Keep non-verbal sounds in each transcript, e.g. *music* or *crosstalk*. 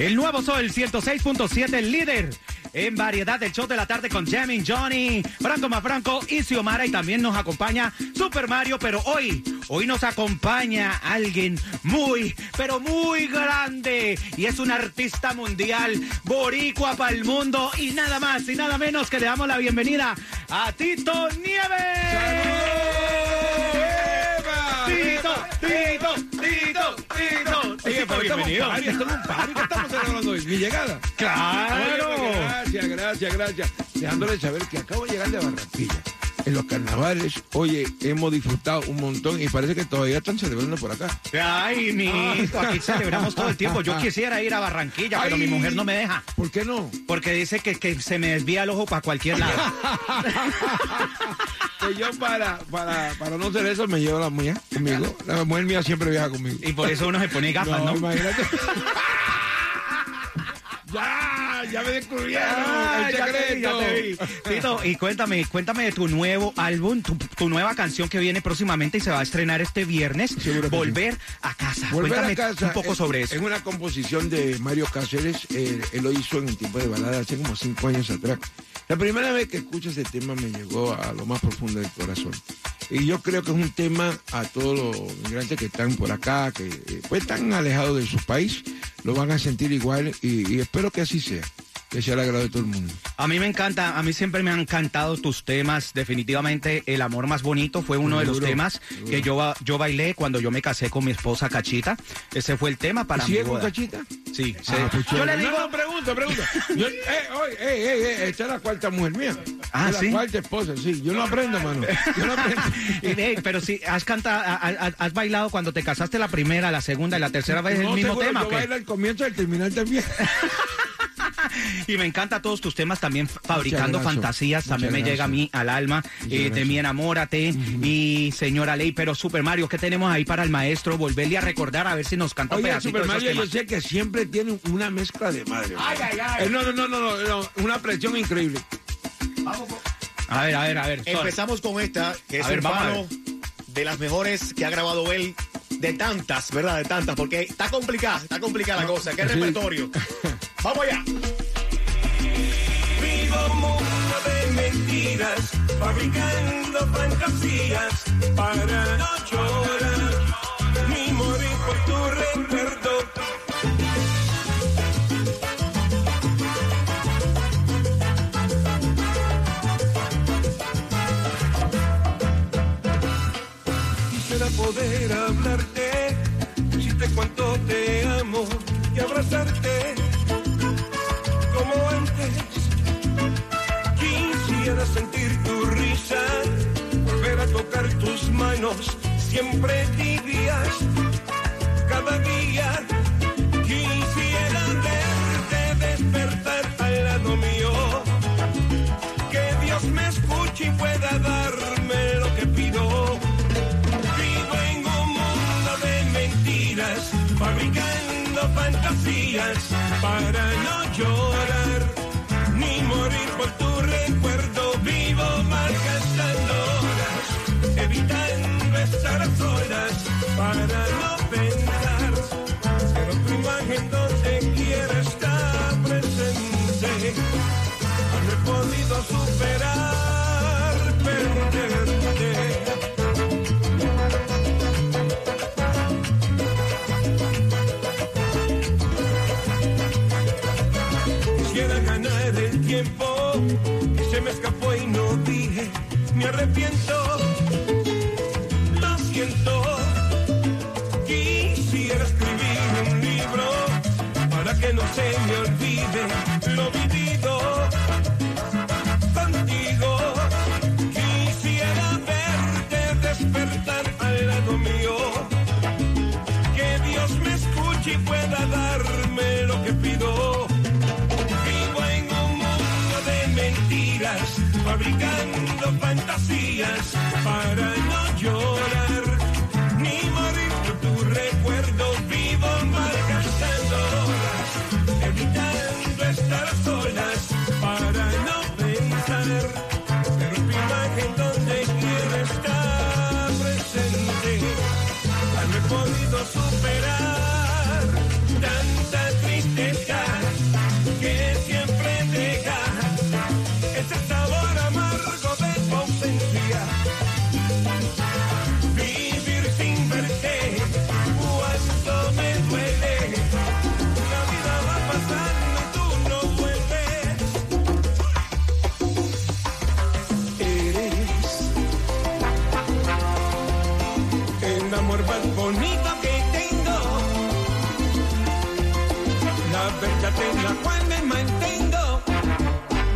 El nuevo Sol 106.7, el líder en variedad del show de la tarde con Jamming Johnny, Franco Mafranco y Xiomara. Y también nos acompaña Super Mario. Pero hoy, hoy nos acompaña alguien muy, pero muy grande. Y es un artista mundial, boricua para el mundo. Y nada más y nada menos que le damos la bienvenida a Tito Nieves. Tito, Tito, Tito, Tito. Oye, pero bienvenido. Estamos, en un party, ¿qué estamos celebrando hoy? Mi llegada. Claro. Oye, gracias, gracias, gracias. Dejándole saber que acabo de llegar de Barranquilla. En los carnavales, oye, hemos disfrutado un montón y parece que todavía están celebrando por acá. Ay, mi hijo, aquí celebramos todo el tiempo. Yo quisiera ir a Barranquilla, pero mi mujer no me deja. ¿Por qué no? Porque dice que, que se me desvía el ojo para cualquier lado. *laughs* Que yo para, para, para no hacer eso me llevo la mía conmigo. La mujer mía siempre viaja conmigo. Y por eso uno se pone gafas, ¿no? imagínate. *laughs* ya, ya me descubrieron Ah, el ya te vi, ya secreto. vi. Tito, y cuéntame, cuéntame de tu nuevo álbum, tu, tu nueva canción que viene próximamente y se va a estrenar este viernes, Volver a casa. Volver cuéntame a casa un poco es- sobre eso. Es una composición de Mario Cáceres. eh, él lo hizo en el tiempo de balada hace como cinco años atrás. La primera vez que escucho ese tema me llegó a lo más profundo del corazón. Y yo creo que es un tema a todos los migrantes que están por acá, que eh, pues están alejados de su país, lo van a sentir igual y, y espero que así sea, que sea el agrado de todo el mundo. A mí me encanta, a mí siempre me han encantado tus temas. Definitivamente, El amor más bonito fue uno de los temas seguro. que yo, yo bailé cuando yo me casé con mi esposa Cachita. Ese fue el tema para mi ¿Sigue con. Cachita? Sí, sí. Ah, pues yo le digo, No, no, pregunta, pregunta. Yo, eh, oye, eh, eh, eh, esta es la cuarta mujer mía. Ah, Es ¿sí? La cuarta esposa, sí. Yo no aprendo, mano. Yo no aprendo. *laughs* Pero si has cantado, has, has bailado cuando te casaste la primera, la segunda y la tercera vez el No, mismo seguro, tema. Yo bailo al comienzo y al terminar también. *laughs* Y me encanta todos tus temas también fabricando gracias. fantasías, también me llega a mí al alma eh, de mi enamórate y señora Ley, pero Super Mario, ¿qué tenemos ahí para el maestro? Volverle a recordar a ver si nos canta un pedacito Super de esos Mario, yo sé que siempre tiene una mezcla de madre. Eh, no, no, no, no, no, no, una presión increíble. A ver, a ver, a ver. Empezamos con esta, que es A ver, vamos de las mejores que ha grabado él, de tantas, ¿verdad? De tantas, porque está complicada, está complicada la cosa, que es Sí. repertorio. *laughs* Vamos allá. Fabricando fantasías para no llorar, ni morir por tu recuerdo. Quisiera poder hablarte, decirte cuánto te amo y abrazarte siempre tibias, cada día. Quisiera verte despertar al lado mío, que Dios me escuche y pueda darme lo que pido. Vivo en un mundo de mentiras, fabricando fantasías para podido superar perderte. Quisiera ganar el tiempo que se me escapó y no dije, me arrepiento, lo siento. Quisiera escribir un libro para que no se me fabricando fantasías para En la pena cuando mantengo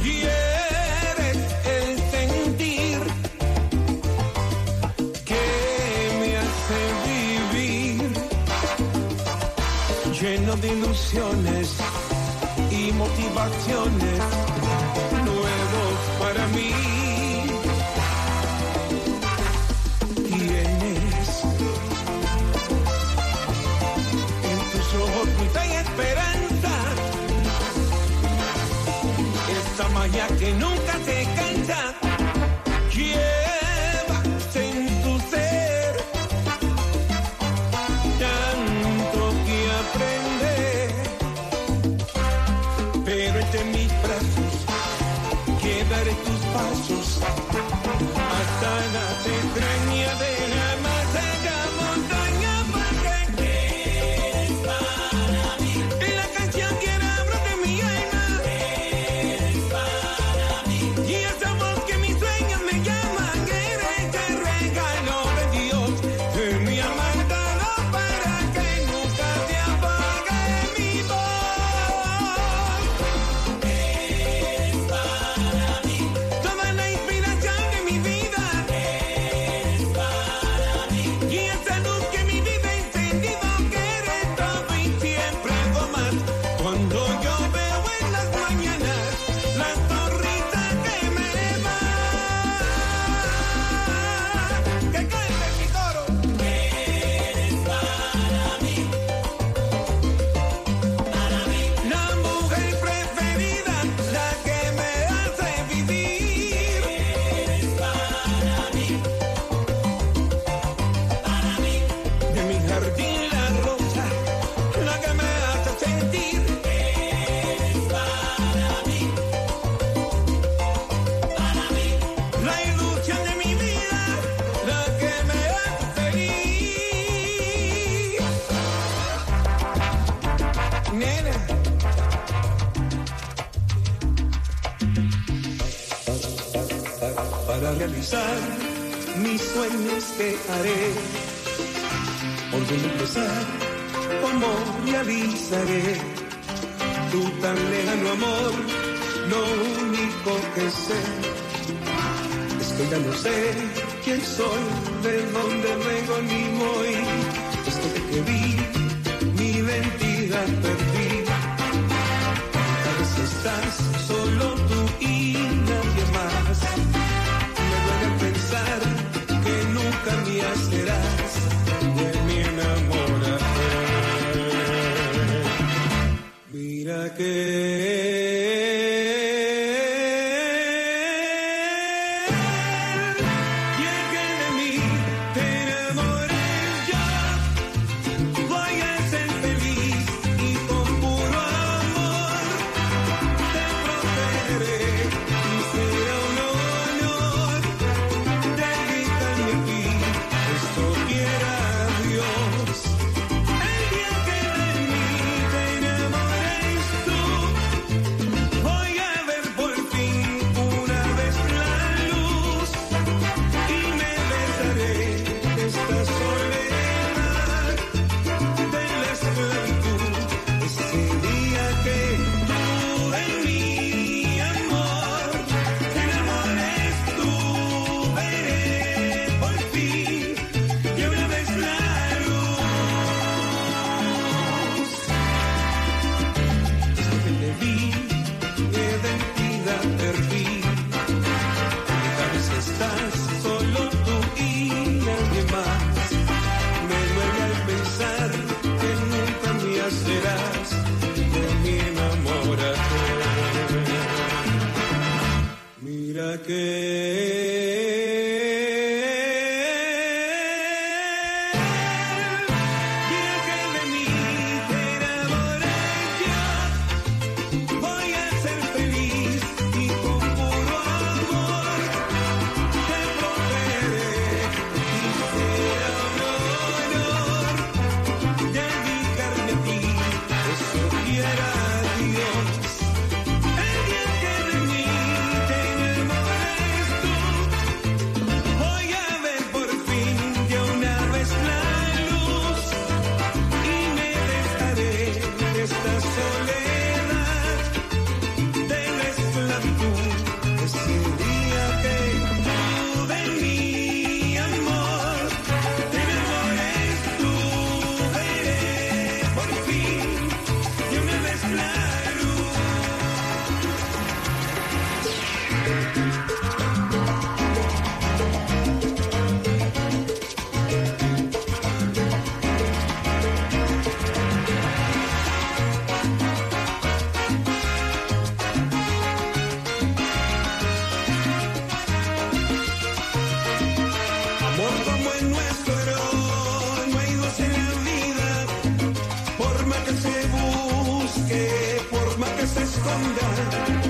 y eres el sentir que me hace vivir lleno de ilusiones y motivaciones nuevos para mí. realizar mis sueños que haré. Por dónde empezar, cómo realizaré tu tan lejano amor, lo único que sé es que ya no sé quién soy, de dónde vengo ni voy, desde que vi mi identidad. esconder.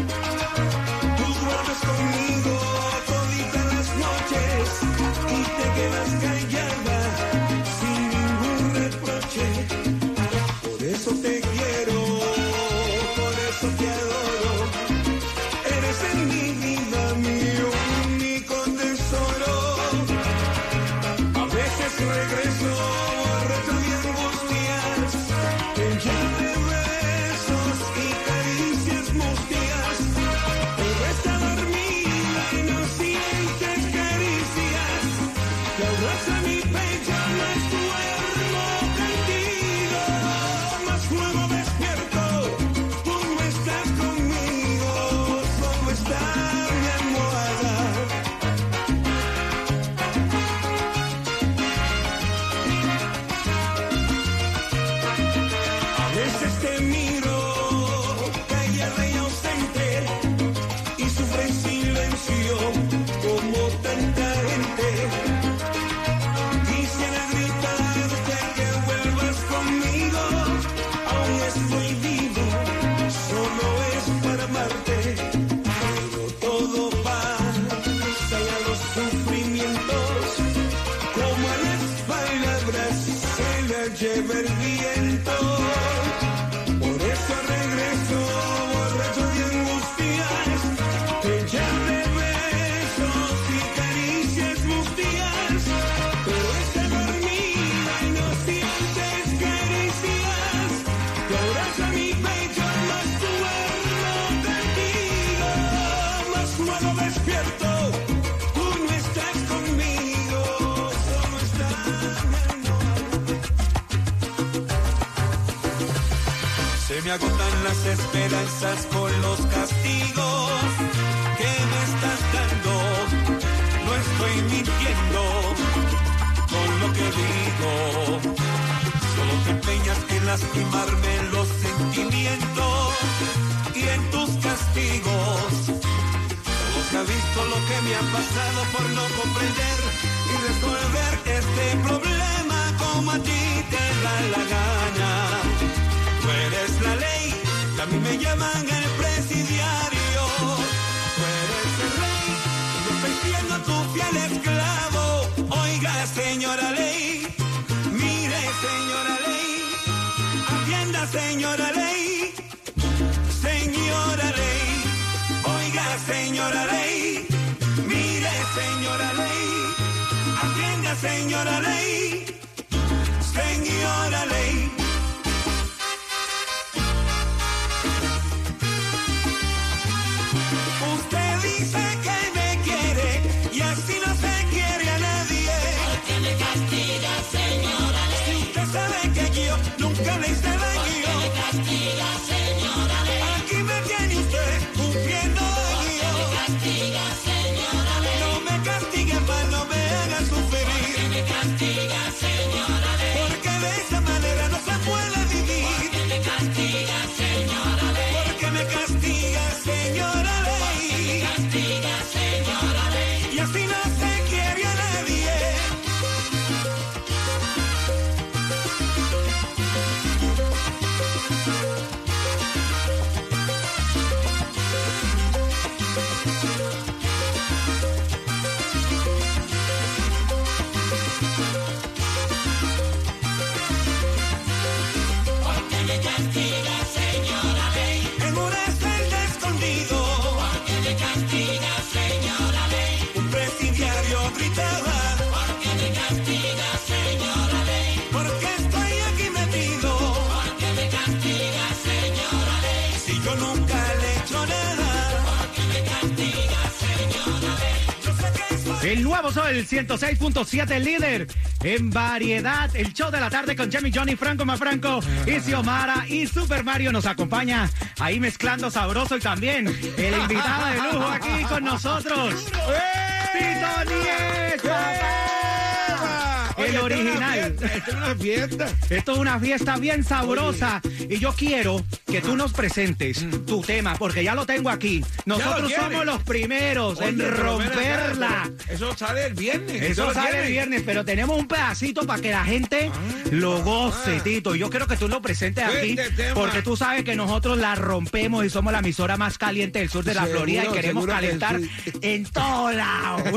me agotan las esperanzas con los castigos que me estás dando. No estoy mintiendo con lo que digo. Solo te empeñas en lastimarme los sentimientos y en tus castigos. Solo se ha visto lo que me ha pasado por no comprender y resolver este problema como a ti te da la gana eres la ley, a mí me llaman el presidiario. Tú eres el rey, yo estoy siendo tu fiel esclavo. Oiga, señora ley, mire, señora ley, atienda, señora ley, señora ley, oiga, señora ley, mire, señora ley, atienda, señora ley. El nuevo Sol 106.7 líder en variedad. El show de la tarde con Jimmy Johnny, Franco Mafranco, y Xiomara y Super Mario nos acompaña ahí mezclando sabroso y también el invitado de lujo aquí con nosotros. ¡Eh! ¡Eh! Oye, el original. Esto es una fiesta. Esto es una fiesta bien sabrosa y yo quiero que tú nos presentes tu tema porque ya lo tengo aquí. Nosotros somos los primeros en Oye, romperla. Eso sale el viernes. Eso lo sale el viernes, pero tenemos un pedacito para que la gente lo goce, ah. Tito. Yo quiero que tú lo presentes aquí, Este porque tú sabes que nosotros la rompemos y somos la emisora más caliente del sur de la Florida y queremos que calentar sí. en todo lado. *laughs*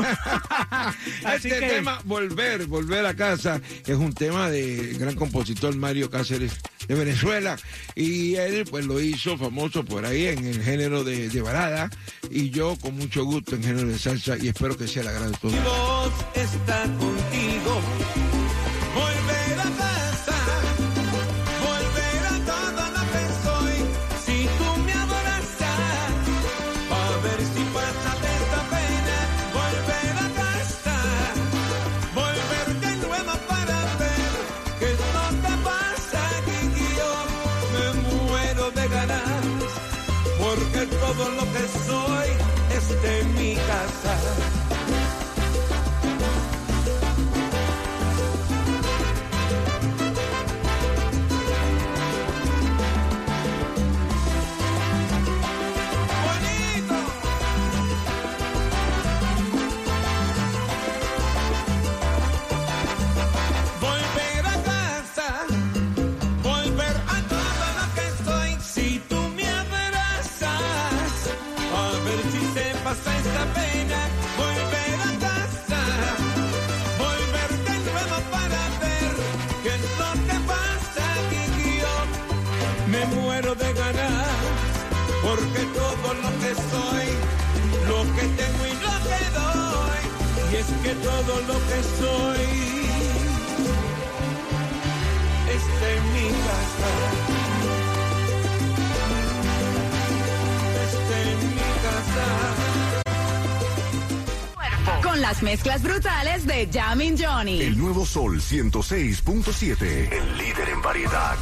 *laughs* Así este que tema, Volver, Volver a casa, es un tema del gran compositor Mario Cáceres de Venezuela. Y él pues lo hizo famoso por ahí en el género de, de balada. Y yo con mucho gusto en género de salsa y espero que sea está contigo. Mi muero de ganar porque todo lo que soy, lo que tengo y lo que doy, y es que todo lo que soy es de mi casa, es de mi casa. Con las mezclas brutales de Jamin Johnny. El nuevo Sol 106.7. El líder en variedad.